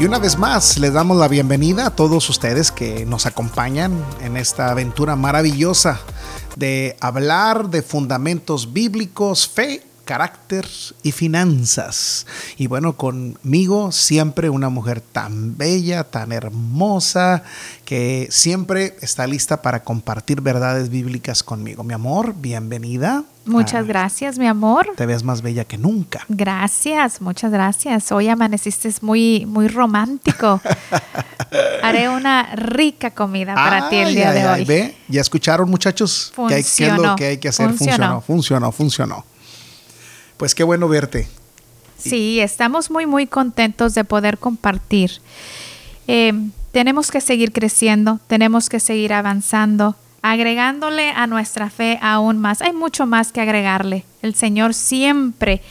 Y una vez más les damos la bienvenida a todos ustedes que nos acompañan en esta aventura maravillosa de hablar de fundamentos bíblicos, fe carácter y finanzas. Y bueno, conmigo siempre una mujer tan bella, tan hermosa, que siempre está lista para compartir verdades bíblicas conmigo. Mi amor, bienvenida. Muchas gracias, mi amor. Te ves más bella que nunca. Gracias, muchas gracias. Hoy amaneciste muy, muy romántico. Haré una rica comida para ti el día de hoy. ¿ve? ¿Ya escucharon, muchachos? ¿Qué, hay, es lo que hay que hacer? Funcionó, funcionó, funcionó. Pues qué bueno verte. Sí, estamos muy, muy contentos de poder compartir. Eh, tenemos que seguir creciendo, tenemos que seguir avanzando, agregándole a nuestra fe aún más. Hay mucho más que agregarle. El Señor siempre,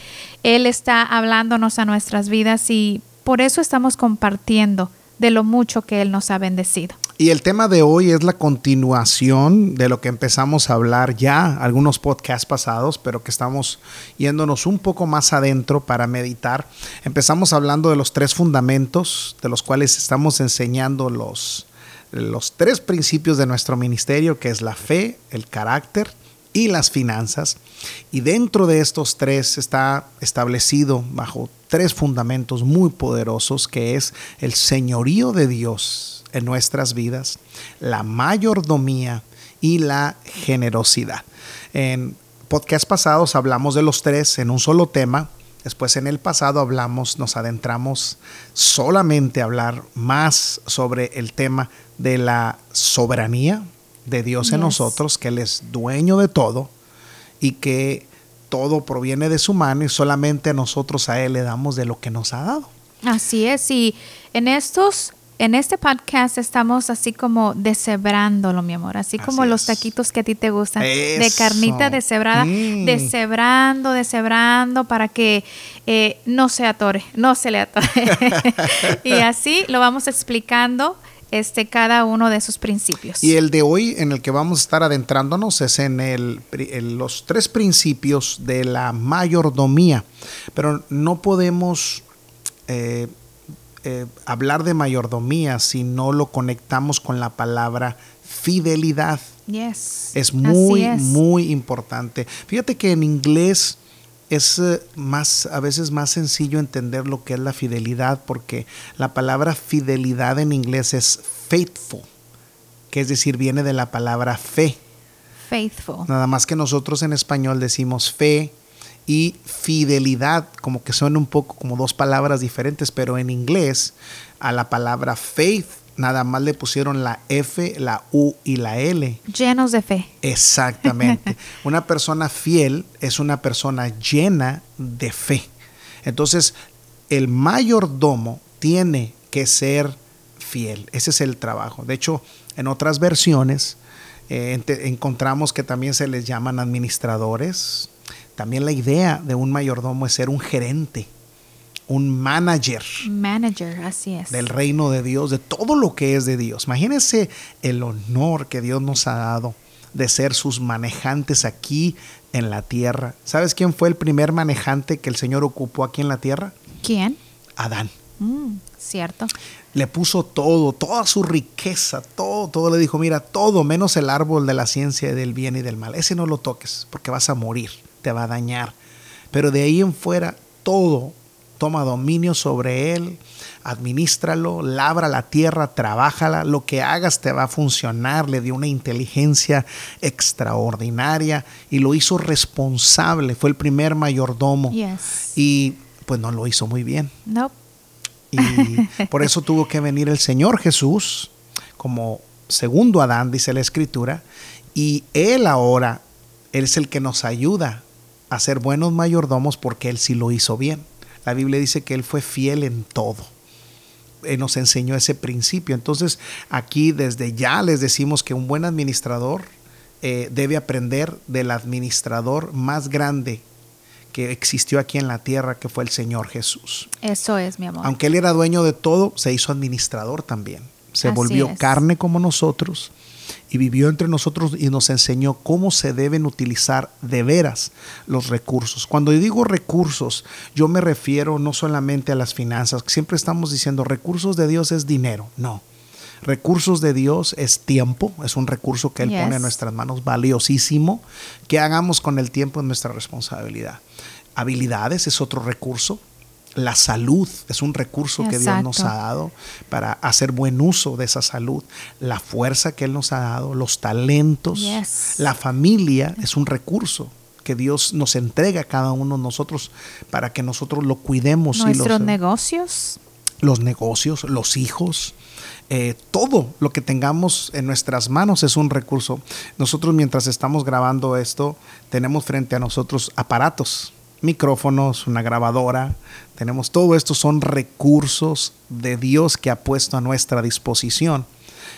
Él está hablándonos a nuestras vidas y por eso estamos compartiendo de lo mucho que Él nos ha bendecido. Y el tema de hoy es la continuación de lo que empezamos a hablar ya, algunos podcasts pasados, pero que estamos yéndonos un poco más adentro para meditar. Empezamos hablando de los tres fundamentos, de los cuales estamos enseñando los, los tres principios de nuestro ministerio, que es la fe, el carácter y las finanzas. Y dentro de estos tres está establecido bajo tres fundamentos muy poderosos, que es el señorío de Dios en nuestras vidas, la mayordomía y la generosidad. En podcast pasados hablamos de los tres en un solo tema. Después en el pasado hablamos, nos adentramos solamente a hablar más sobre el tema de la soberanía de Dios en nosotros, que Él es dueño de todo y que todo proviene de su mano y solamente nosotros a Él le damos de lo que nos ha dado. Así es, y en estos en este podcast estamos así como deshebrándolo, mi amor, así, como los taquitos que a ti te gustan, de carnita deshebrada, mm. deshebrando, deshebrando para que eh, no se atore, no se le atore. y así lo vamos explicando este, cada uno de sus principios. Y el de hoy en el que vamos a estar adentrándonos es en, el, los tres principios de la mayordomía, pero no podemos... Eh, eh, hablar de mayordomía si no lo conectamos con la palabra fidelidad. Es muy, muy importante. Fíjate que en inglés es eh, más, a veces más sencillo entender lo que es la fidelidad, porque la palabra fidelidad en inglés es faithful, que es decir, viene de la palabra fe. Faithful. Nada más que nosotros en español decimos fe, y fidelidad, como que son un poco como dos palabras diferentes, pero en inglés a la palabra faith nada más le pusieron la F, la U y la L. Llenos de fe. Exactamente. una persona fiel es una persona llena de fe. Entonces, el mayordomo tiene que ser fiel. Ese es el trabajo. De hecho, en otras versiones eh, encontramos que también se les llaman administradores, también la idea de un mayordomo es ser un gerente, un manager. Manager, así es. Del reino de Dios, de todo lo que es de Dios. Imagínense el honor que Dios nos ha dado de ser sus manejantes aquí en la tierra. ¿Sabes quién fue el primer manejante que el Señor ocupó aquí en la tierra? ¿Quién? Adán. Mm, cierto. Le puso todo, toda su riqueza, todo, todo le dijo, mira, todo menos el árbol de la ciencia del bien y del mal. Ese no lo toques porque vas a morir te va a dañar. Pero de ahí en fuera, todo toma dominio sobre él, administralo, labra la tierra, trabájala, lo que hagas te va a funcionar, le dio una inteligencia extraordinaria y lo hizo responsable, fue el primer mayordomo y pues no lo hizo muy bien. No. Y por eso tuvo que venir el Señor Jesús como segundo Adán, dice la escritura, y él ahora, él es el que nos ayuda a ser buenos mayordomos porque Él sí lo hizo bien. La Biblia dice que Él fue fiel en todo. Él nos enseñó ese principio. Entonces aquí desde ya les decimos que un buen administrador eh, debe aprender del administrador más grande que existió aquí en la tierra, que fue el Señor Jesús. Eso es, mi amor. Aunque Él era dueño de todo, se hizo administrador también. Se volvió carne como nosotros y vivió entre nosotros y nos enseñó cómo se deben utilizar de veras los recursos. Cuando yo digo recursos, yo me refiero no solamente a las finanzas, siempre estamos diciendo recursos de Dios es dinero, no. Recursos de Dios es tiempo, es un recurso que Él pone en nuestras manos valiosísimo, que hagamos con el tiempo en nuestra responsabilidad. Habilidades es otro recurso, la salud es un recurso que Dios nos ha dado para hacer buen uso de esa salud. La fuerza que Él nos ha dado, los talentos. La familia es un recurso que Dios nos entrega a cada uno de nosotros para que nosotros lo cuidemos. Nuestros negocios. Los negocios, los hijos. Eh, todo lo que tengamos en nuestras manos es un recurso. Nosotros mientras estamos grabando esto, tenemos frente a nosotros aparatos micrófonos, una grabadora, tenemos todo esto son recursos de Dios que ha puesto a nuestra disposición.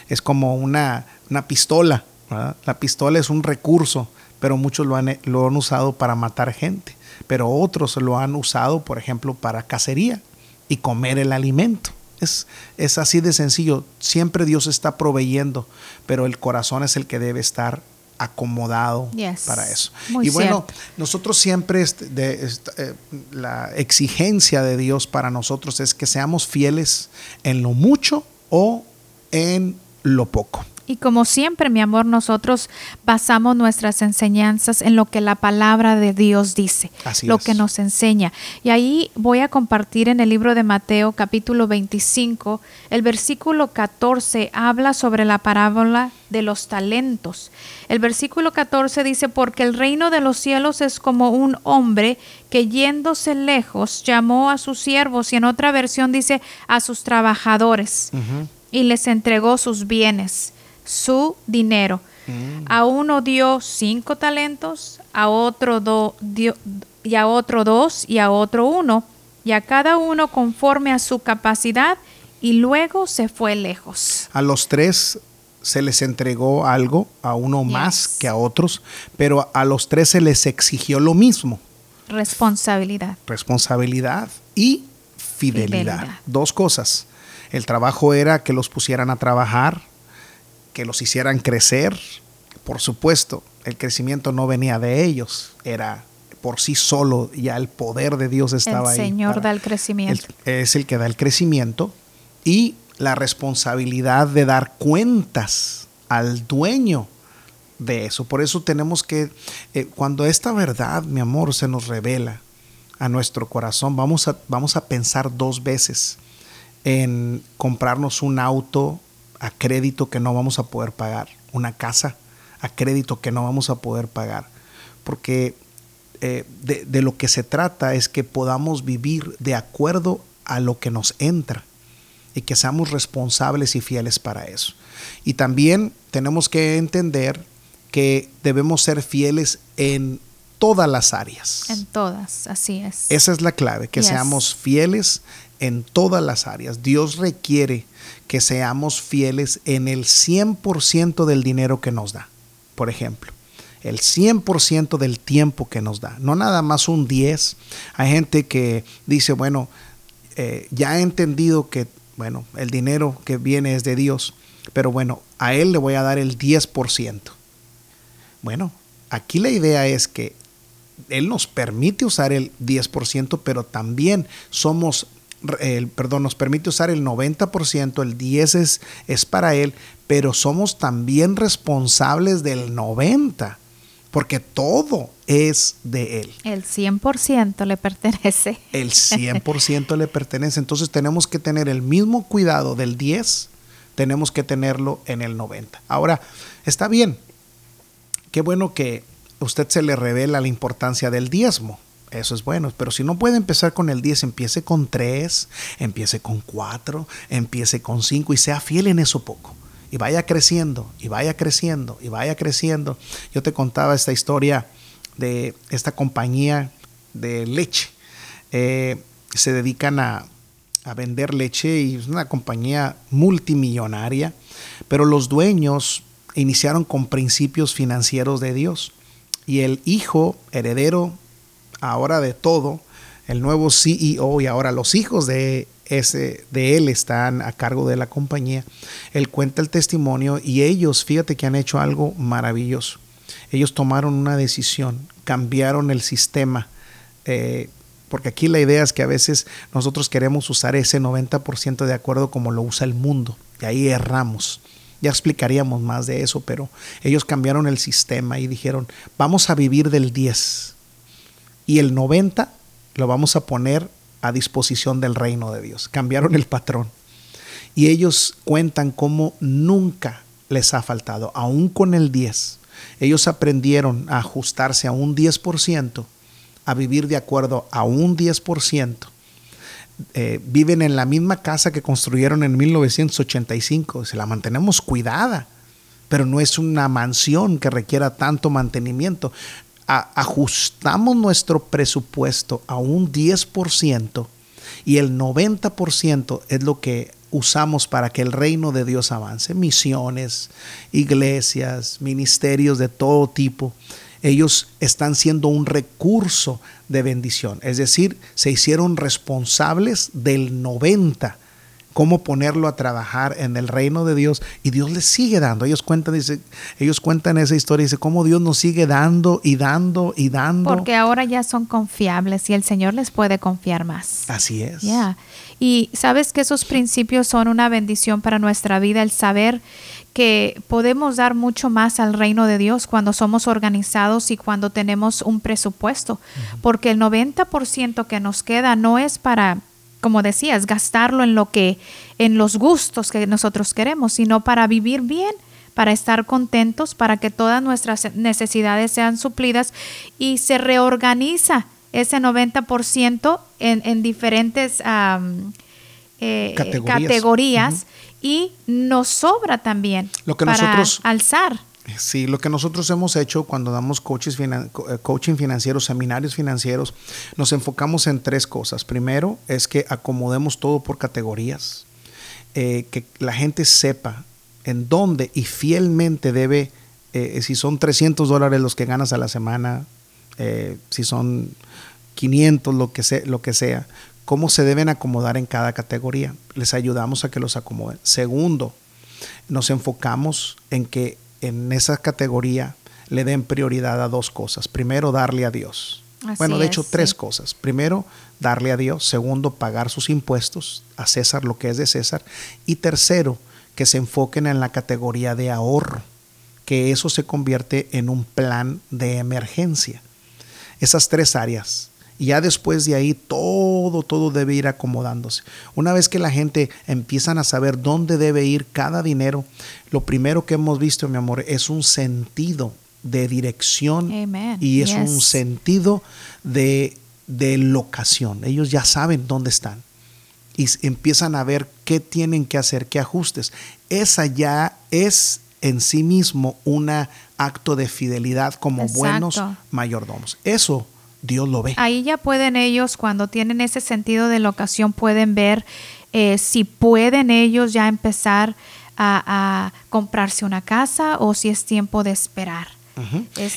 Es como una, una pistola. La pistola es un recurso, pero muchos lo han, lo han usado para matar gente, pero otros lo han usado, por ejemplo, para cacería y comer el alimento. Es, es, así de sencillo. Siempre Dios está proveyendo, pero el corazón es el que debe estar acomodado para eso. y bueno, nosotros siempre, de, eh, la exigencia de Dios para nosotros es que seamos fieles en lo mucho o en lo poco. Y como siempre, mi amor, nosotros basamos nuestras enseñanzas en lo que la palabra de Dios dice, lo que nos enseña. Y ahí voy a compartir en el libro de Mateo capítulo 25, el versículo 14 habla sobre la parábola de los talentos. El versículo 14 dice, porque el reino de los cielos es como un hombre que yéndose lejos llamó a sus siervos y en otra versión dice a sus trabajadores y les entregó sus bienes su dinero. Mm. A uno dio cinco talentos, a otro do, dio, y a otro dos y a otro uno, y a cada uno conforme a su capacidad, y luego se fue lejos. A los tres se les entregó algo, a uno más que a otros, pero a los tres se les exigió lo mismo. Responsabilidad. Responsabilidad y fidelidad. Dos cosas. El trabajo era que los pusieran a trabajar, que los hicieran crecer. Por supuesto, el crecimiento no venía de ellos, era por sí solo, ya el poder de Dios estaba ahí. El Señor da el crecimiento. es el que da el crecimiento y la responsabilidad de dar cuentas al dueño de eso. Por eso tenemos que, eh, cuando esta verdad, mi amor, se nos revela a nuestro corazón, vamos a, vamos a pensar dos veces en comprarnos un auto a crédito que no vamos a poder pagar, una casa a crédito que no vamos a poder pagar, porque eh, de, de lo que se trata es que podamos vivir de acuerdo a lo que nos entra y que seamos responsables y fieles para eso. Y también tenemos que entender que debemos ser fieles en todas las áreas. En todas, así es. Esa es la clave, que seamos fieles en todas las áreas. Dios requiere que seamos fieles en el 100% del dinero que nos da, por ejemplo. El 100% del tiempo que nos da, no nada más un 10. Hay gente que dice, bueno, eh, ya he entendido que, bueno, el dinero que viene es de Dios, pero bueno, a Él le voy a dar el 10%. Bueno, aquí la idea es que Él nos permite usar el 10%, pero también somos el, perdón, nos permite usar el 90%, el 10% es, es para Él, pero somos también responsables del 90%, porque todo es de Él. El 100% le pertenece. El 100% le pertenece. Entonces tenemos que tener el mismo cuidado del 10, tenemos que tenerlo en el 90. Ahora, está bien. Qué bueno que usted se le revela la importancia del diezmo eso es bueno, pero si no puede empezar con el 10, empiece con 3, empiece con 4, empiece con 5 y sea fiel en eso poco. Y vaya creciendo, y vaya creciendo, y vaya creciendo. Yo te contaba esta historia de esta compañía de leche. Eh, se dedican a, a vender leche y es una compañía multimillonaria, pero los dueños iniciaron con principios financieros de Dios. Y el hijo heredero ahora de todo, el nuevo CEO y ahora los hijos de ese, de él están a cargo de la compañía. Él cuenta el testimonio y ellos, fíjate que han hecho algo maravilloso. Ellos tomaron una decisión, cambiaron el sistema. Eh, porque aquí la idea es que a veces nosotros queremos usar ese 90% de acuerdo como lo usa el mundo, y ahí erramos. Ya explicaríamos más de eso, pero ellos cambiaron el sistema y dijeron, vamos a vivir del 10 y el 90 lo vamos a poner a disposición del reino de Dios. Cambiaron el patrón. Y ellos cuentan cómo nunca les ha faltado, aún con el 10. Ellos aprendieron a ajustarse a un 10%, a vivir de acuerdo a un 10%. Eh, viven en la misma casa que construyeron en 1985. Se la mantenemos cuidada, pero no es una mansión que requiera tanto mantenimiento ajustamos nuestro presupuesto a un 10% y el 90% es lo que usamos para que el reino de Dios avance. Misiones, iglesias, ministerios de todo tipo. Ellos están siendo un recurso de bendición. Es decir, se hicieron responsables del 90% cómo ponerlo a trabajar en el reino de Dios y Dios les sigue dando. Ellos cuentan, dice, ellos cuentan esa historia, dice cómo Dios nos sigue dando y dando y dando. Porque ahora ya son confiables y el Señor les puede confiar más. Así es. Ya. Y sabes que esos principios son una bendición para nuestra vida, el saber que podemos dar mucho más al reino de Dios cuando somos organizados y cuando tenemos un presupuesto, porque el 90% que nos queda no es para como decías, gastarlo en lo que, en los gustos que nosotros queremos, sino para vivir bien, para estar contentos, para que todas nuestras necesidades sean suplidas y se reorganiza ese 90% en, en diferentes eh, categorías, y nos sobra también lo que para nosotros, alzar. Sí, lo que nosotros hemos hecho cuando damos eh, coaching financiero, seminarios financieros, nos enfocamos en tres cosas. Primero es que acomodemos todo por categorías, eh, que la gente sepa en dónde y fielmente debe, eh, si son 300 dólares los que ganas a la semana, si son 500, lo que, sea, lo que sea, cómo se deben acomodar en cada categoría. Les ayudamos a que los acomoden. Segundo, nos enfocamos en que en esa categoría le den prioridad a dos cosas. Primero, darle a Dios. bueno, de hecho, tres cosas. Primero, darle a Dios. Segundo, pagar sus impuestos a César lo que es de César. Y tercero, que se enfoquen en la categoría de ahorro, que eso se convierte en un plan de emergencia. Esas tres áreas y ya después de ahí todo, todo debe ir acomodándose. Una vez que la gente empiezan a saber dónde debe ir cada dinero, lo primero que hemos visto, mi amor, es un sentido de dirección y es un sentido de, de locación. Ellos ya saben dónde están y empiezan a ver qué tienen que hacer, qué ajustes. Esa ya es en sí mismo un acto de fidelidad como buenos mayordomos. Eso Dios lo ve. Ahí ya pueden ellos, cuando tienen ese sentido de locación, pueden ver eh, si pueden ellos ya empezar a, comprarse una casa o si es tiempo de esperar.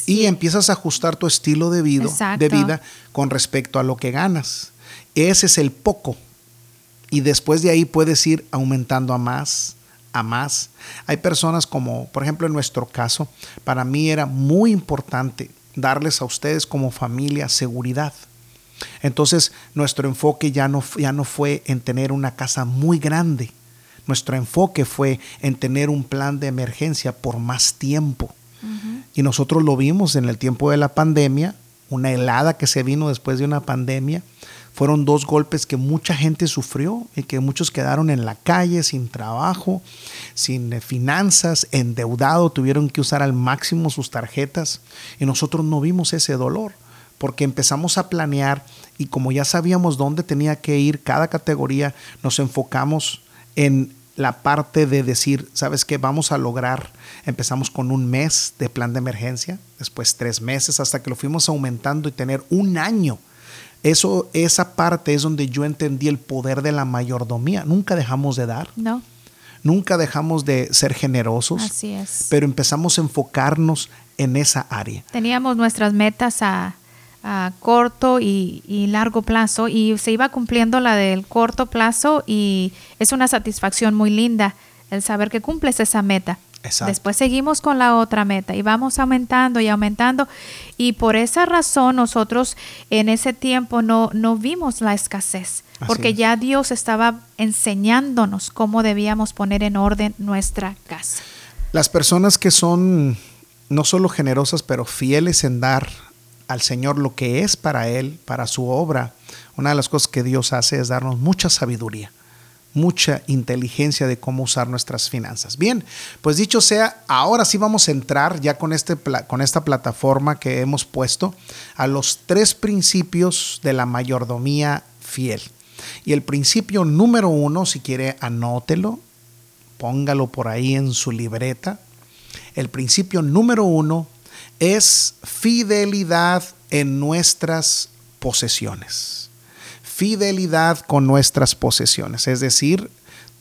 y empiezas a ajustar tu estilo de vida, de vida con respecto a lo que ganas. Ese es el poco. Y después de ahí puedes ir aumentando a más, a más. Hay personas como, por ejemplo, en nuestro caso, para mí era muy importante darles a ustedes como familia seguridad. Entonces, nuestro enfoque ya no, ya no fue en tener una casa muy grande. Nuestro enfoque fue en tener un plan de emergencia por más tiempo. Y nosotros lo vimos en el tiempo de la pandemia, una helada que se vino después de una pandemia. Fueron dos golpes que mucha gente sufrió y que muchos quedaron en la calle sin trabajo, sin eh, finanzas, endeudado, tuvieron que usar al máximo sus tarjetas y nosotros no vimos ese dolor porque empezamos a planear y como ya sabíamos dónde tenía que ir cada categoría, nos enfocamos en la parte de decir, ¿sabes qué? Vamos a lograr. Empezamos con un mes de plan de emergencia, después tres meses, hasta que lo fuimos aumentando y tener un año eso, esa parte es donde yo entendí el poder de la mayordomía. Nunca dejamos de dar. No. Nunca dejamos de ser generosos. Así es. Pero empezamos a enfocarnos en esa área. Teníamos nuestras metas a, a corto y, y, largo plazo y se iba cumpliendo la del corto plazo y es una satisfacción muy linda el saber que cumples esa meta. Después seguimos con la otra meta y vamos aumentando y aumentando. Y por esa razón nosotros en ese tiempo no, no vimos la escasez, porque ya Dios estaba enseñándonos cómo debíamos poner en orden nuestra casa. Las personas que son no solo generosas, pero fieles en dar al Señor lo que es para Él, para su obra, una de las cosas que Dios hace es darnos mucha sabiduría mucha inteligencia de cómo usar nuestras finanzas. Bien, pues dicho sea, ahora sí vamos a entrar ya con, este, con esta plataforma que hemos puesto a los tres principios de la mayordomía fiel. Y el principio número uno, si quiere, anótelo, póngalo por ahí en su libreta. El principio número uno es fidelidad en nuestras posesiones fidelidad con nuestras posesiones. Es decir,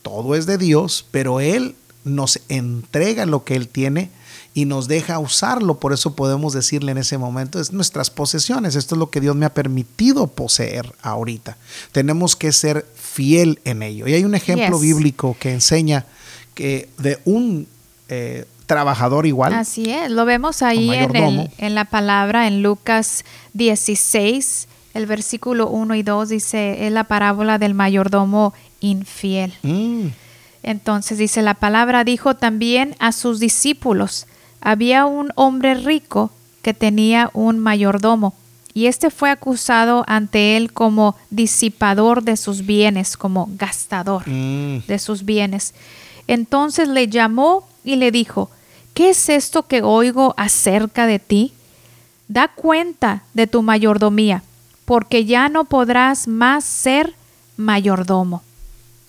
todo es de Dios, pero Él nos entrega lo que Él tiene y nos deja usarlo. Por eso podemos decirle en ese momento, es nuestras posesiones. Esto es lo que Dios me ha permitido poseer ahorita. Tenemos que ser fiel en ello. Y hay un ejemplo bíblico que enseña que de un eh, trabajador igual. Así es, lo vemos ahí en, en la palabra en Lucas 16 el versículo 1 y 2 dice, es la parábola del mayordomo infiel. Mm. Entonces dice, la palabra dijo también a sus discípulos, había un hombre rico que tenía un mayordomo, y éste fue acusado ante él como disipador de sus bienes, como gastador mm. de sus bienes. Entonces le llamó y le dijo, ¿qué es esto que oigo acerca de ti? Da cuenta de tu mayordomía porque ya no podrás más ser mayordomo.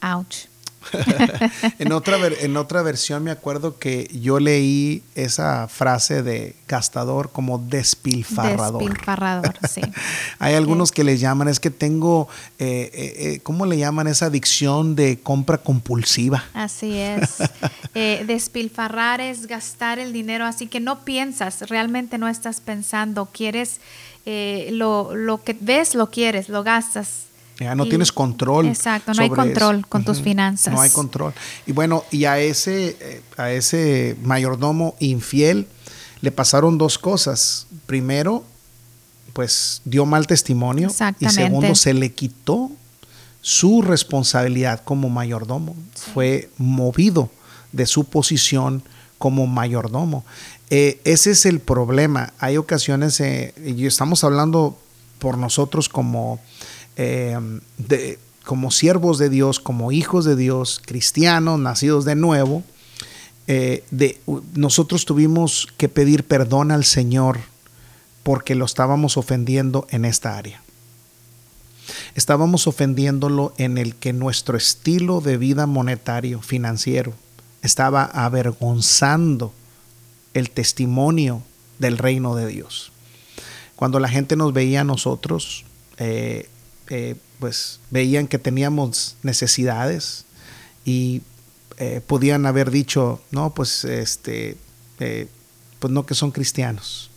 Ouch. en, otra, en otra versión me acuerdo que yo leí esa frase de gastador como despilfarrador. Despilfarrador, sí. Hay algunos que le llaman, es que tengo, eh, eh, eh, ¿cómo le llaman esa adicción de compra compulsiva? Así es. despilfarrar es gastar el dinero, así que no piensas, realmente no estás pensando, quieres, lo, lo que ves, lo quieres, lo gastas ya no tienes control. Exacto, no hay control con tus finanzas. No hay control. Y bueno, y a ese, eh, a ese mayordomo infiel le pasaron dos cosas. Primero, pues dio mal testimonio. Y segundo, se le quitó su responsabilidad como mayordomo. Fue movido de su posición como mayordomo. Eh, ese es el problema. Hay ocasiones, eh, y estamos hablando por nosotros como eh, de, como siervos de Dios, como hijos de Dios, cristianos, nacidos de nuevo, eh, de, nosotros tuvimos que pedir perdón al Señor porque lo estábamos ofendiendo en esta área. Estábamos ofendiéndolo en el que nuestro estilo de vida monetario, financiero, estaba avergonzando el testimonio del reino de Dios. Cuando la gente nos veía a nosotros, eh, eh, pues veían que teníamos necesidades y eh, podían haber dicho, no, pues este, pues no que son cristianos,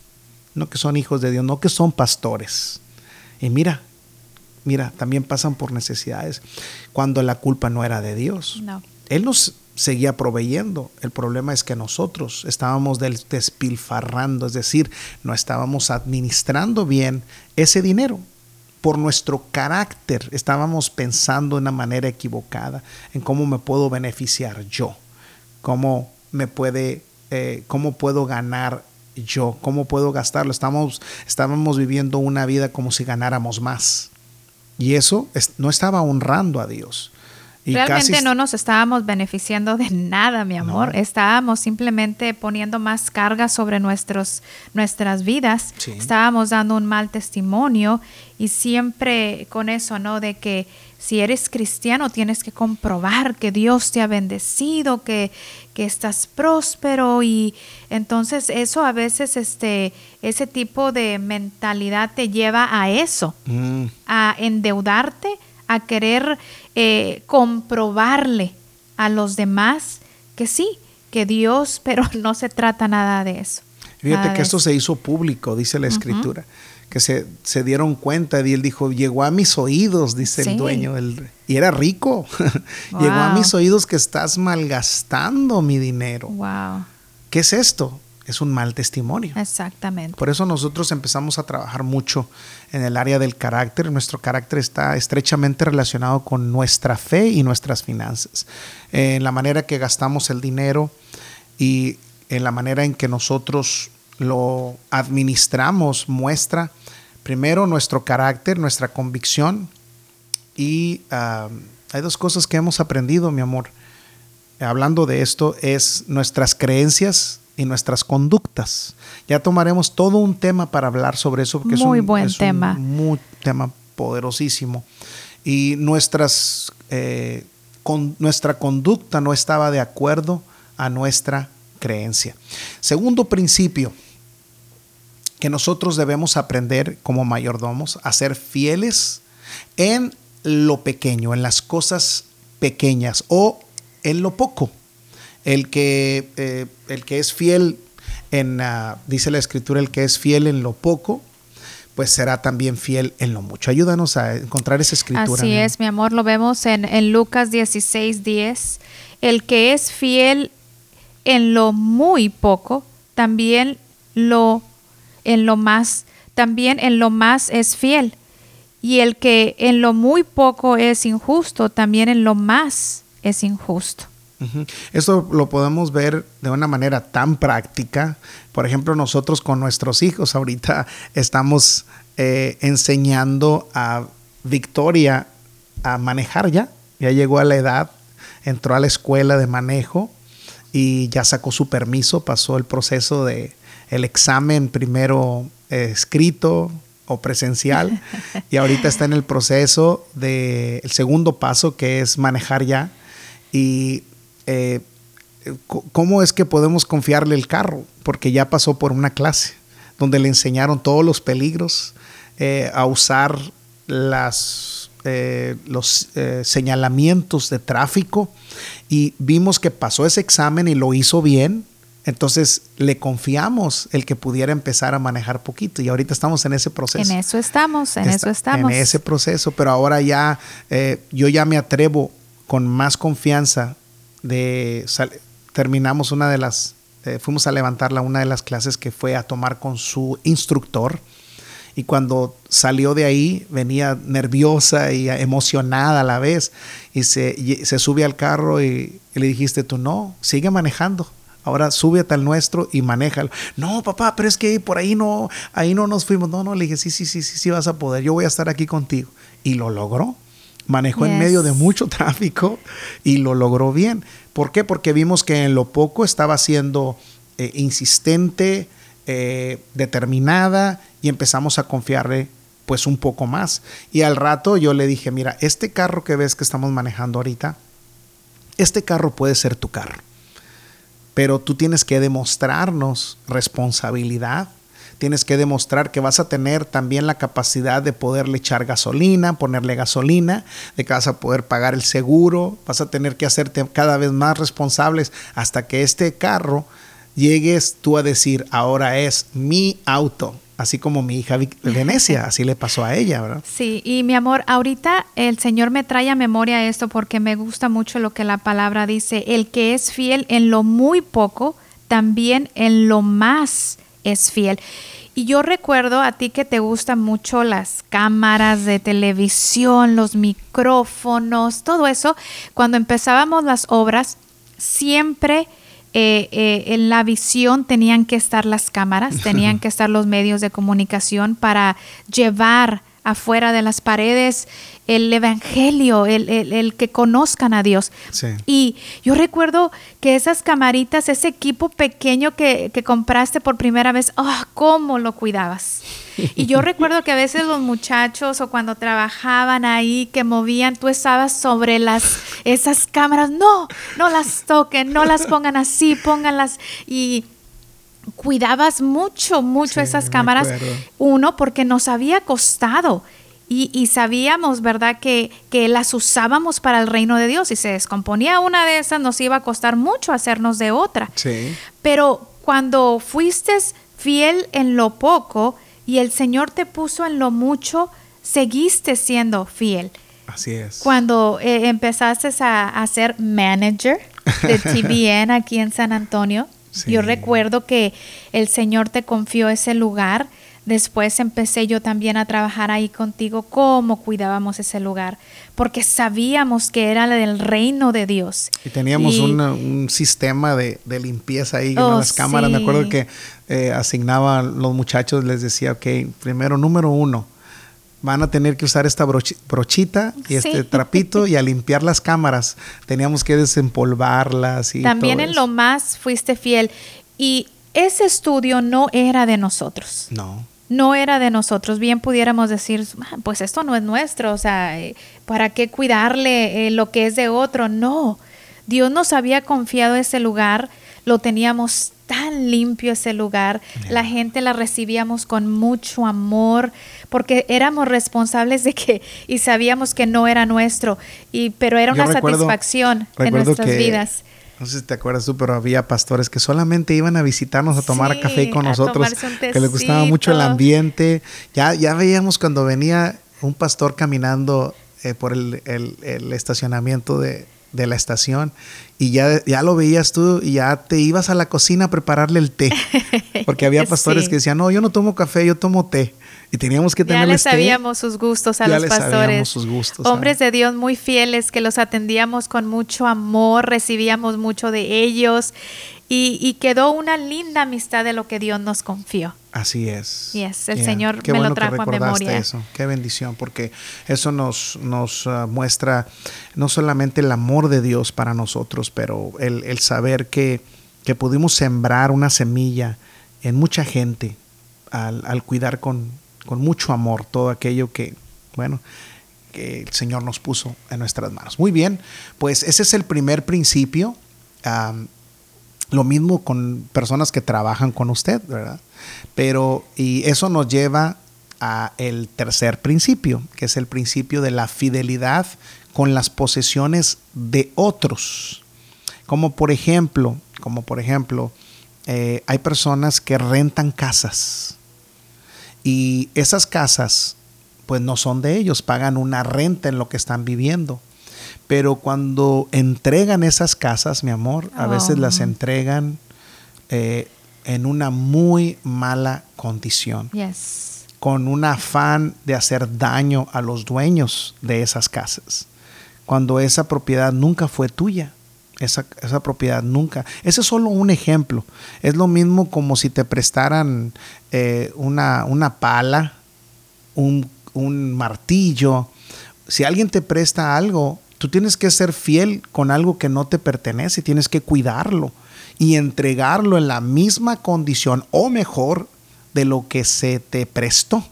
no que son hijos de Dios, no que son pastores. Y mira, mira, también pasan por necesidades cuando la culpa no era de Dios. Él nos seguía proveyendo. El problema es que nosotros estábamos despilfarrando, es decir, no estábamos administrando bien ese dinero por nuestro carácter estábamos pensando de una manera equivocada en cómo me puedo beneficiar yo, cómo me puede, eh, cómo puedo ganar yo, cómo puedo gastarlo. Estábamos viviendo una vida como si ganáramos más. Y eso no estaba honrando a Dios. Realmente no nos estábamos beneficiando de nada, mi amor. Estábamos simplemente poniendo más carga sobre nuestros, nuestras vidas. Estábamos dando un mal testimonio y siempre con eso, ¿no? De que si eres cristiano tienes que comprobar que Dios te ha bendecido, que, que estás próspero y entonces eso a veces, este, ese tipo de mentalidad te lleva a eso, mm. a endeudarte a querer eh, comprobarle a los demás que sí, que Dios, pero no se trata nada de eso. Fíjate que esto se hizo público, dice la escritura, que se, se, dieron cuenta y él dijo, llegó a mis oídos, dice el dueño, del, y era rico, llegó a mis oídos que estás malgastando mi dinero. Wow. ¿Qué es esto? Es un mal testimonio. Exactamente. Por eso nosotros empezamos a trabajar mucho en el área del carácter. Nuestro carácter está estrechamente relacionado con nuestra fe y nuestras finanzas. En la manera que gastamos el dinero y en la manera en que nosotros lo administramos muestra primero nuestro carácter, nuestra convicción y hay dos cosas que hemos aprendido, mi amor. Hablando de esto, es nuestras creencias y nuestras conductas. Ya tomaremos todo un tema para hablar sobre eso, porque muy es un buen tema. muy tema poderosísimo. Y nuestras, eh, con, nuestra conducta no estaba de acuerdo a nuestra creencia. Segundo principio, que nosotros debemos aprender como mayordomos a ser fieles en lo pequeño, en las cosas pequeñas o en lo poco. El que, eh, el que es fiel en, uh, dice la escritura, el que es fiel en lo poco, pues será también fiel en lo mucho. Ayúdanos a encontrar esa escritura. Así es, mi amor, lo vemos en, en Lucas 16, 10. El que es fiel en lo muy poco, también lo en lo más, también en lo más es fiel. Y el que en lo muy poco es injusto, también en lo más es injusto. Esto lo podemos ver de una manera tan práctica. Por ejemplo, nosotros con nuestros hijos ahorita estamos eh, enseñando a Victoria a manejar ya. Ya llegó a la edad, entró a la escuela de manejo y ya sacó su permiso, pasó el proceso de el examen primero eh, escrito o presencial y ahorita está en el proceso del el segundo paso que es manejar ya y eh, cómo es que podemos confiarle el carro porque ya pasó por una clase donde le enseñaron todos los peligros eh, a usar las los señalamientos de tráfico y vimos que pasó ese examen y lo hizo bien entonces le confiamos el que pudiera empezar a manejar poquito y ahorita estamos en ese proceso. En eso estamos, en eso estamos. En ese proceso, pero ahora ya eh, yo ya me atrevo con más confianza terminamos una de las eh, fuimos a levantarla una de las clases que fue a tomar con su instructor y cuando salió de ahí venía nerviosa y emocionada a la vez y se, se sube al carro y, y le dijiste tú no sigue manejando ahora súbete al nuestro y manéjalo. No, papá, pero es que por ahí no, ahí no nos fuimos. No, no, le dije, sí, sí, sí, sí, sí vas a poder, yo voy a estar aquí contigo. Y lo logró. Manejó en medio de mucho tráfico y lo logró bien. ¿Por qué? Porque vimos que en lo poco estaba siendo eh, insistente, eh, determinada y empezamos a confiarle pues un poco más. Y al rato yo le dije, mira, este carro que ves que estamos manejando ahorita, este carro puede ser tu carro pero tú tienes que demostrarnos responsabilidad. Tienes que demostrar que vas a tener también la capacidad de poderle echar gasolina, ponerle gasolina, de que vas a poder pagar el seguro, vas a tener que hacerte cada vez más responsables hasta que este carro llegues tú a decir, ahora es mi auto, así como mi hija Venecia, así le pasó a ella, ¿verdad? Sí, y mi amor, ahorita el Señor me trae a memoria esto porque me gusta mucho lo que la palabra dice, el que es fiel en lo muy poco, también en lo más es fiel. Y yo recuerdo a ti que te gustan mucho las cámaras de televisión, los micrófonos, todo eso, cuando empezábamos las obras, siempre eh, eh, en la visión tenían que estar las cámaras, tenían que estar los medios de comunicación para llevar afuera de las paredes el evangelio, el, que conozcan a Dios. Y yo recuerdo que esas camaritas, ese equipo pequeño que, compraste por primera vez, oh, ¿cómo lo cuidabas? Y yo recuerdo que a veces los muchachos o cuando trabajaban ahí que movían, tú estabas sobre las esas cámaras, no, no las toquen, no las pongan así, pónganlas y cuidabas mucho, mucho esas cámaras. Uno, porque nos había costado. Y, sabíamos, ¿verdad?, que, que, las usábamos para el reino de Dios. Y se descomponía una de esas, nos iba a costar mucho hacernos de otra. Sí. Pero cuando fuiste fiel en lo poco, y el Señor te puso en lo mucho, seguiste siendo fiel. Así es. Cuando eh, empezaste a, ser manager de TBN aquí en San Antonio, yo recuerdo que el Señor te confió ese lugar. Después empecé yo también a trabajar ahí contigo, cómo cuidábamos ese lugar, porque sabíamos que era del reino de Dios. Y teníamos un sistema de, limpieza ahí en oh, las cámaras. Me acuerdo que eh, asignaban los muchachos, les decía, ok, primero, número uno, van a tener que usar esta brochita y este trapito y a limpiar las cámaras. Teníamos que desempolvarlas y También en lo más fuiste fiel. Y ese estudio no era de nosotros. No. No era de nosotros. Bien pudiéramos decir, ah, pues esto no es nuestro, o sea, eh, ¿para qué cuidarle eh, lo que es de otro? No. Dios nos había confiado ese lugar, lo teníamos tan limpio ese lugar, la gente la recibíamos con mucho amor, porque éramos responsables de que y sabíamos que no era nuestro, y pero era una satisfacción en nuestras vidas. No sé si te acuerdas tú, pero había pastores que solamente iban a visitarnos a tomar café con nosotros, que les gustaba mucho el ambiente. Ya, ya veíamos cuando venía un pastor caminando eh, por el, el estacionamiento de, de la estación y ya, ya lo veías tú y ya te ibas a la cocina a prepararle el té. Porque había pastores que decían, no, yo no tomo café, yo tomo té. Y teníamos que tener Ya le sabíamos sus gustos a los pastores. Sus gustos, Hombres de Dios muy fieles que los atendíamos con mucho amor, recibíamos mucho de ellos y, quedó una linda amistad de lo que Dios nos confió. Así es. Y es el Señor me lo trajo a memoria. Eso. Qué bendición, porque eso nos, nos uh, muestra no solamente el amor de Dios para nosotros, pero el, saber que, que, pudimos sembrar una semilla en mucha gente al, cuidar con, con, mucho amor todo aquello que, bueno, que el Señor nos puso en nuestras manos. Muy bien, pues ese es el primer principio. Lo mismo con personas que trabajan con usted, ¿verdad? Pero, y eso nos lleva a el tercer principio, que es el principio de la fidelidad con las posesiones de otros. Como por ejemplo, como por ejemplo, eh, hay personas que rentan casas y esas casas pues no son de ellos, pagan una renta en lo que están viviendo. Pero cuando entregan esas casas, mi amor, a veces las oh. entregan eh, en una muy mala condición. Con un afán de hacer daño a los dueños de esas casas. Cuando esa propiedad nunca fue tuya. Esa, propiedad nunca. Ese es solo un ejemplo. Es lo mismo como si te prestaran eh, una, una, pala, un, un martillo. Si alguien te presta algo, Tú tienes que ser fiel con algo que no te pertenece, tienes que cuidarlo y entregarlo en la misma condición o mejor de lo que se te prestó.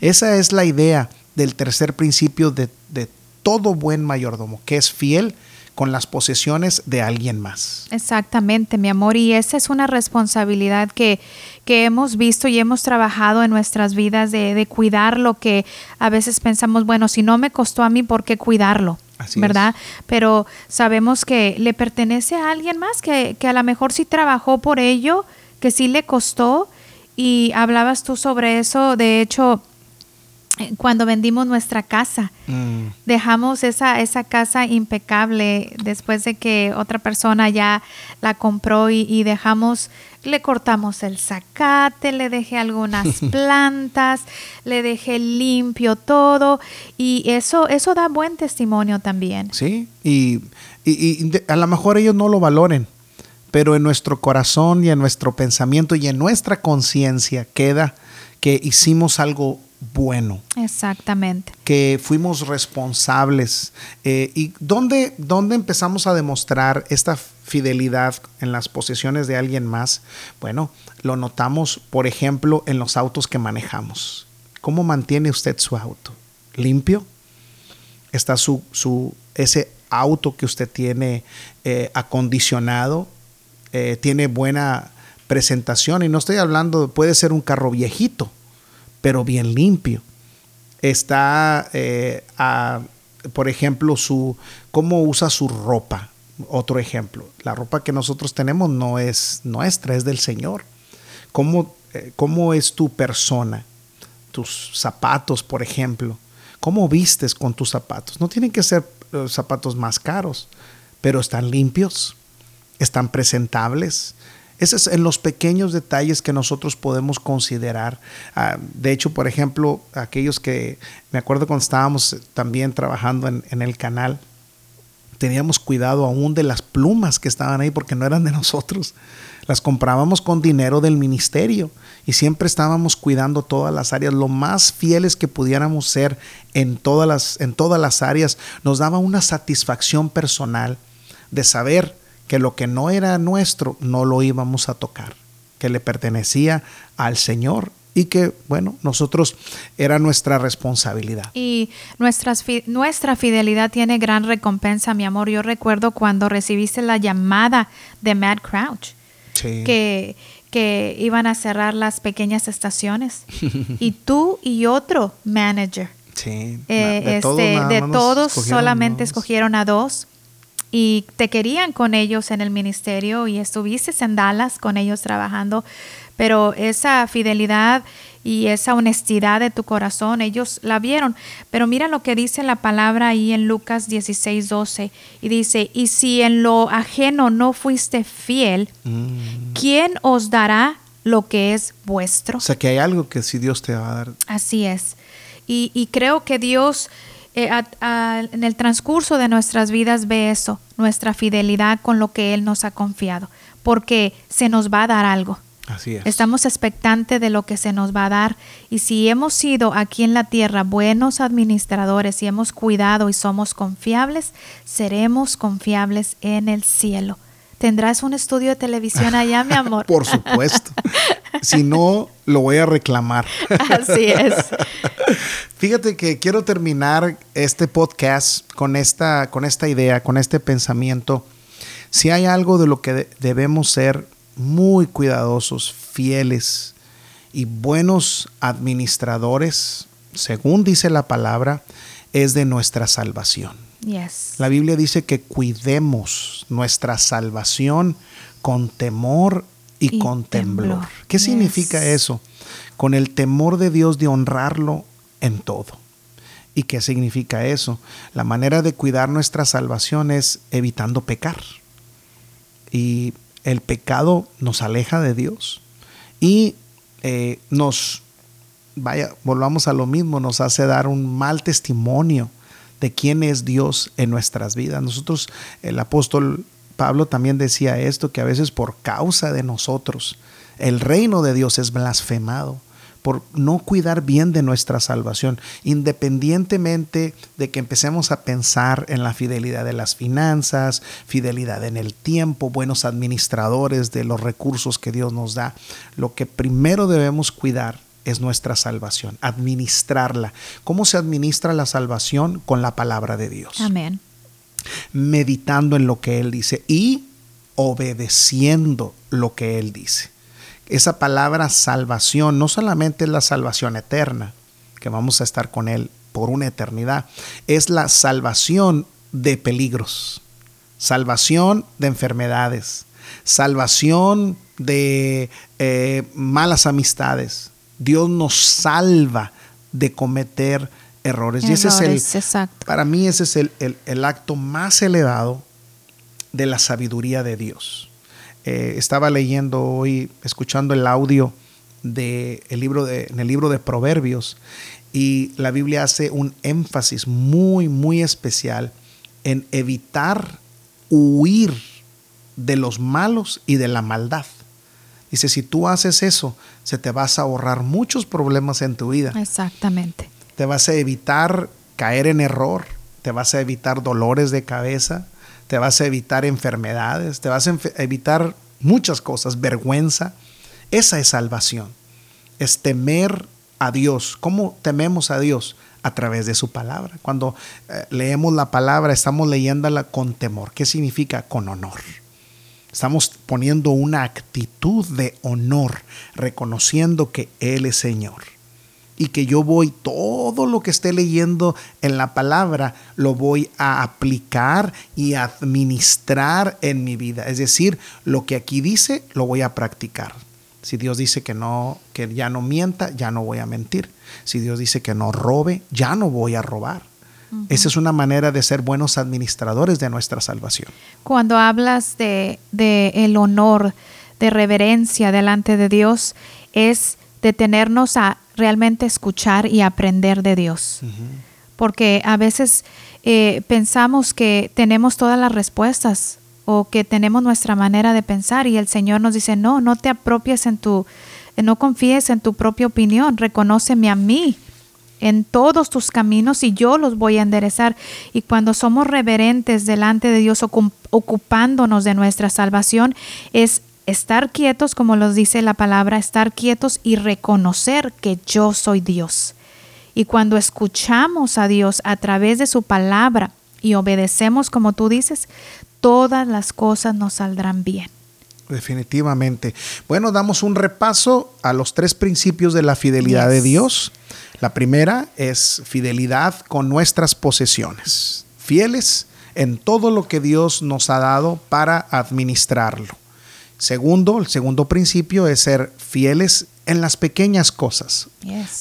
Esa es la idea del tercer principio de, todo buen mayordomo, que es fiel con las posesiones de alguien más. Exactamente, mi amor, y esa es una responsabilidad que, que hemos visto y hemos trabajado en nuestras vidas de, de, cuidar lo que a veces pensamos, bueno, si no me costó a mí, ¿por qué cuidarlo? ¿verdad? Pero sabemos que le pertenece a alguien más, que, que a lo mejor sí trabajó por ello, que sí le costó. Y hablabas tú sobre eso, de hecho, cuando vendimos nuestra casa. Mm. Dejamos esa, esa casa impecable después de que otra persona ya la compró y, dejamos, le cortamos el zacate, le dejé algunas plantas, le dejé limpio todo y eso, eso da buen testimonio también. Sí, y, y a lo mejor ellos no lo valoren, pero en nuestro corazón y en nuestro pensamiento y en nuestra conciencia queda que hicimos algo bueno. Exactamente. Que fuimos responsables. Eh, ¿Y dónde, dónde empezamos a demostrar esta fidelidad en las posesiones de alguien más? Bueno, lo notamos, por ejemplo, en los autos que manejamos. ¿Cómo mantiene usted su auto? ¿Limpio? ¿Está su, su ese auto que usted tiene eh, acondicionado? Eh, ¿Tiene buena presentación? Y no estoy hablando, puede ser un carro viejito pero bien limpio. Está, eh, por ejemplo, su, cómo usa su ropa. Otro ejemplo, la ropa que nosotros tenemos no es nuestra, es del Señor. ¿Cómo, eh, cómo es tu persona? tus zapatos, por ejemplo. ¿Cómo vistes con tus zapatos? No tienen que ser eh, zapatos más caros, pero están limpios, están presentables. Ese es en los pequeños detalles que nosotros podemos considerar. Ah, de hecho, por ejemplo, aquellos que me acuerdo cuando estábamos también trabajando en, en el canal, teníamos cuidado aún de las plumas que estaban ahí porque no eran de nosotros. Las comprábamos con dinero del ministerio y siempre estábamos cuidando todas las áreas, lo más fieles que pudiéramos ser en todas las, en todas las áreas. Nos daba una satisfacción personal de saber que lo que no era nuestro no lo íbamos a tocar, que le pertenecía al Señor y que, bueno, nosotros era nuestra responsabilidad. Y nuestras, nuestra fidelidad tiene gran recompensa, mi amor. Yo recuerdo cuando recibiste la llamada de Matt Crouch, que, que iban a cerrar las pequeñas estaciones. y tú y otro manager. Sí, eh, de, este, todos, solamente escogieron a dos y te querían con ellos en el ministerio y estuviste en Dallas con ellos trabajando pero esa fidelidad y esa honestidad de tu corazón, ellos la vieron. Pero mira lo que dice la palabra ahí en Lucas 16, 12. Y dice, y si en lo ajeno no fuiste fiel, mm. ¿quién os dará lo que es vuestro? O sea, que hay algo que sí Dios te va a dar. Así es. Y, creo que Dios... Eh, en el transcurso de nuestras vidas ve eso, nuestra fidelidad con lo que Él nos ha confiado, porque se nos va a dar algo. Estamos expectantes de lo que se nos va a dar y si hemos sido aquí en la tierra buenos administradores y hemos cuidado y somos confiables, seremos confiables en el cielo. ¿Tendrás un estudio de televisión allá, mi amor? Por supuesto. si no, lo voy a reclamar. Así es. Fíjate que quiero terminar este podcast con esta, con esta idea, con este pensamiento. Si hay algo de lo que debemos ser muy cuidadosos, fieles y buenos administradores, según dice la palabra, es de nuestra salvación. La Biblia dice que cuidemos nuestra salvación con temor y, con temblor. ¿Qué significa eso? Con el temor de Dios de honrarlo en todo. ¿Y qué significa eso? La manera de cuidar nuestra salvación es evitando pecar. Y el pecado nos aleja de Dios y eh, nos, vaya, volvamos a lo mismo, nos hace dar un mal testimonio de quién es Dios en nuestras vidas. Nosotros, el apóstol Pablo también decía esto, que a veces por causa de nosotros, el reino de Dios es blasfemado por no cuidar bien de nuestra salvación, independientemente de que empecemos a pensar en la fidelidad de las finanzas, fidelidad en el tiempo, buenos administradores de los recursos que Dios nos da. Lo que primero debemos cuidar es nuestra salvación, administrarla. ¿Cómo se administra la salvación? Con la palabra de Dios. Amén. Meditando en lo que Él dice y obedeciendo lo que Él dice esa palabra salvación no solamente es la salvación eterna, que vamos a estar con Él por una eternidad, es la salvación de peligros, salvación de enfermedades, salvación de eh, malas amistades. Dios nos salva de cometer errores. y ese es el, para mí ese es el acto más elevado de la sabiduría de Dios. Eh, estaba leyendo hoy, escuchando el audio de el libro de, en el libro de Proverbios y la Biblia hace un énfasis muy, muy especial en evitar huir de los malos y de la maldad. Dice, si tú haces eso, se te vas a ahorrar muchos problemas en tu vida. Exactamente. Te vas a evitar caer en error, te vas a evitar dolores de cabeza, te vas a evitar enfermedades, te vas a evitar muchas cosas, vergüenza. Esa es salvación, es temer a Dios. ¿Cómo tememos a Dios? A través de su palabra. Cuando eh, leemos la palabra, estamos leyéndola con temor. ¿Qué significa? Con honor. Estamos poniendo una actitud de honor, reconociendo que Él es Señor y que yo voy, todo lo que esté leyendo en la palabra, lo voy a aplicar y administrar en mi vida. Es decir, lo que aquí dice, lo voy a practicar. Si Dios dice que no, que ya no mienta, ya no voy a mentir. Si Dios dice que no robe, ya no voy a robar. Esa es una manera de ser buenos administradores de nuestra salvación. Cuando hablas de, de el honor, de reverencia delante de Dios, es detenernos a realmente escuchar y aprender de Dios. Porque a veces eh, pensamos que tenemos todas las respuestas o que tenemos nuestra manera de pensar y el Señor nos dice, no, no te apropies en tu, no confíes en tu propia opinión, reconóceme a mí en todos tus caminos y yo los voy a enderezar. Y cuando somos reverentes delante de Dios, ocupándonos de nuestra salvación, es estar quietos, como los dice la palabra, estar quietos y reconocer que yo soy Dios. Y cuando escuchamos a Dios a través de su palabra y obedecemos como tú dices, todas las cosas nos saldrán bien. Definitivamente. Bueno, damos un repaso a los tres principios de la fidelidad de Dios. La primera es fidelidad con nuestras posesiones, fieles en todo lo que Dios nos ha dado para administrarlo. Segundo, el segundo principio es ser fieles en las pequeñas cosas.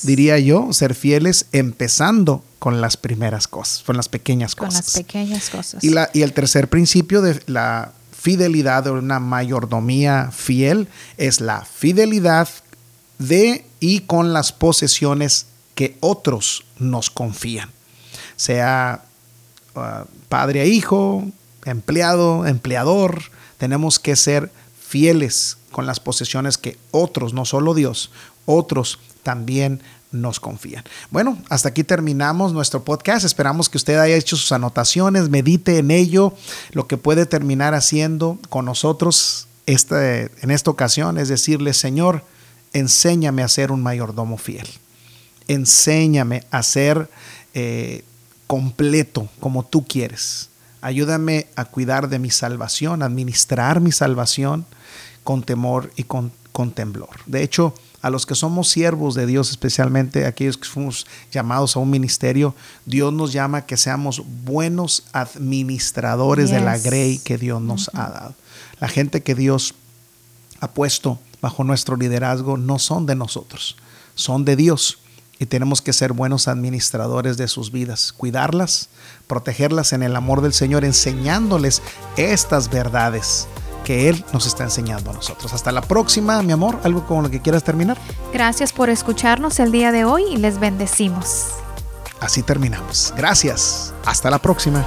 Diría yo, ser fieles empezando con las primeras cosas, con las pequeñas cosas. Con las pequeñas cosas. Y, la, y el tercer principio de la fidelidad de una mayordomía fiel es la fidelidad de y con las posesiones que otros nos confían, sea uh, padre a hijo, empleado, empleador, tenemos que ser fieles con las posesiones que otros, no solo Dios, otros también nos confían. Bueno, hasta aquí terminamos nuestro podcast. Esperamos que usted haya hecho sus anotaciones, medite en ello, lo que puede terminar haciendo con nosotros este, en esta ocasión es decirle, Señor, enséñame a ser un mayordomo fiel. Enséñame a ser eh, completo como tú quieres. Ayúdame a cuidar de mi salvación, administrar mi salvación con temor y con temblor. De hecho, a los que somos siervos de Dios, especialmente aquellos que fuimos llamados a un ministerio, Dios nos llama a que seamos buenos administradores de la grey que Dios nos ha dado. La gente que Dios ha puesto bajo nuestro liderazgo no son de nosotros, son de Dios. Y tenemos que ser buenos administradores de sus vidas, cuidarlas, protegerlas en el amor del Señor, enseñándoles estas verdades que Él nos está enseñando a nosotros. Hasta la próxima, mi amor, algo con lo que quieras terminar. Gracias por escucharnos el día de hoy y les bendecimos. Así terminamos. Gracias. Hasta la próxima.